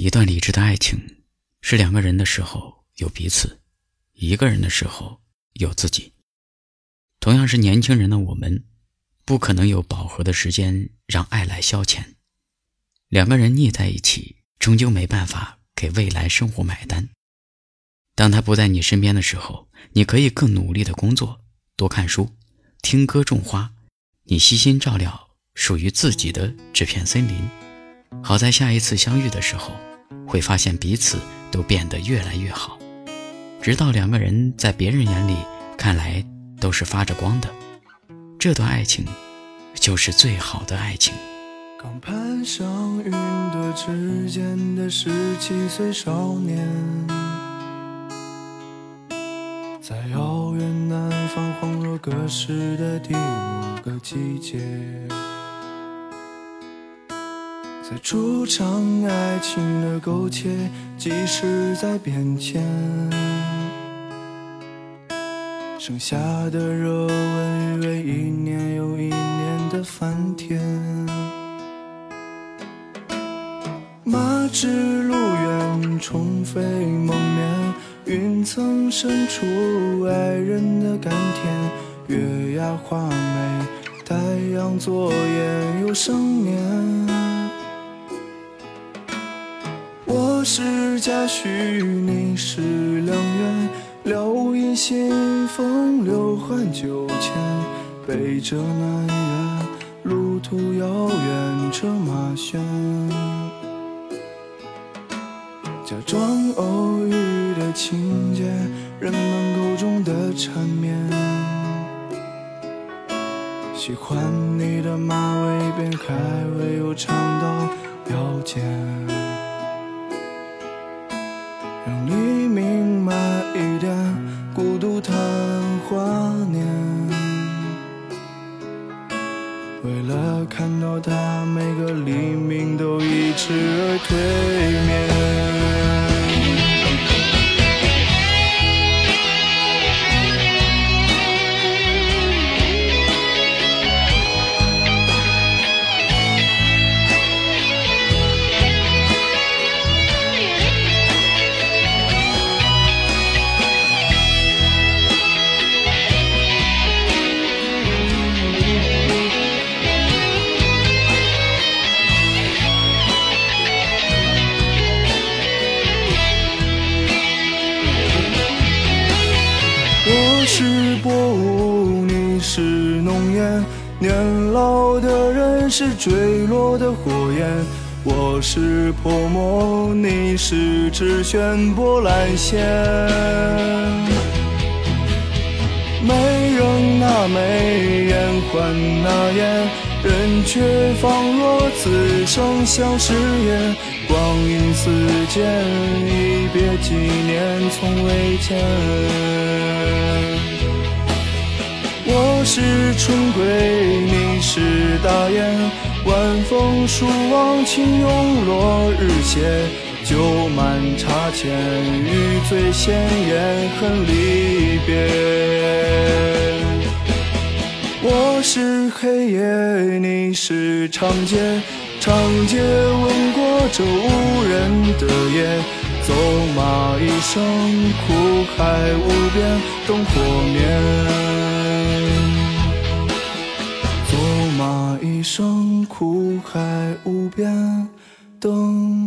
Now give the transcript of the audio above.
一段理智的爱情，是两个人的时候有彼此，一个人的时候有自己。同样是年轻人的我们，不可能有饱和的时间让爱来消遣。两个人腻在一起，终究没办法给未来生活买单。当他不在你身边的时候，你可以更努力的工作，多看书，听歌，种花，你悉心照料属于自己的这片森林。好在下一次相遇的时候。会发现彼此都变得越来越好，直到两个人在别人眼里看来都是发着光的，这段爱情就是最好的爱情。刚攀上云朵之间的十七岁少年，在遥远南方恍若隔世的第五个季节。在初尝爱情的苟且，即使在变迁，剩下的热吻，余味一年又一年的翻天。马之路远，虫飞梦眠，云层深处，爱人的甘甜。月牙花眉，太阳作艳又生年。是嘉许，你是良缘，留影新风，流换酒钱。北辙南辕，路途遥远，车马喧。假装偶遇的情节，人们口中的缠绵。喜欢你的马尾辫，还未有长到腰间。每个黎明都一直而退是薄雾，你是浓烟年老的人是坠落的火焰，我是泼墨，你是纸卷波澜现。美人那眉，眼欢那颜，人却仿若此生相识也。光阴似箭，一别几年，从未见。我是春归，你是大雁，晚风疏望，轻拥落日斜，酒满茶浅，余醉闲言恨离别。我是黑夜，你是长街，长街吻过这无人的夜，走马一生，苦海无边，灯火灭。走马一生苦海无边，灯。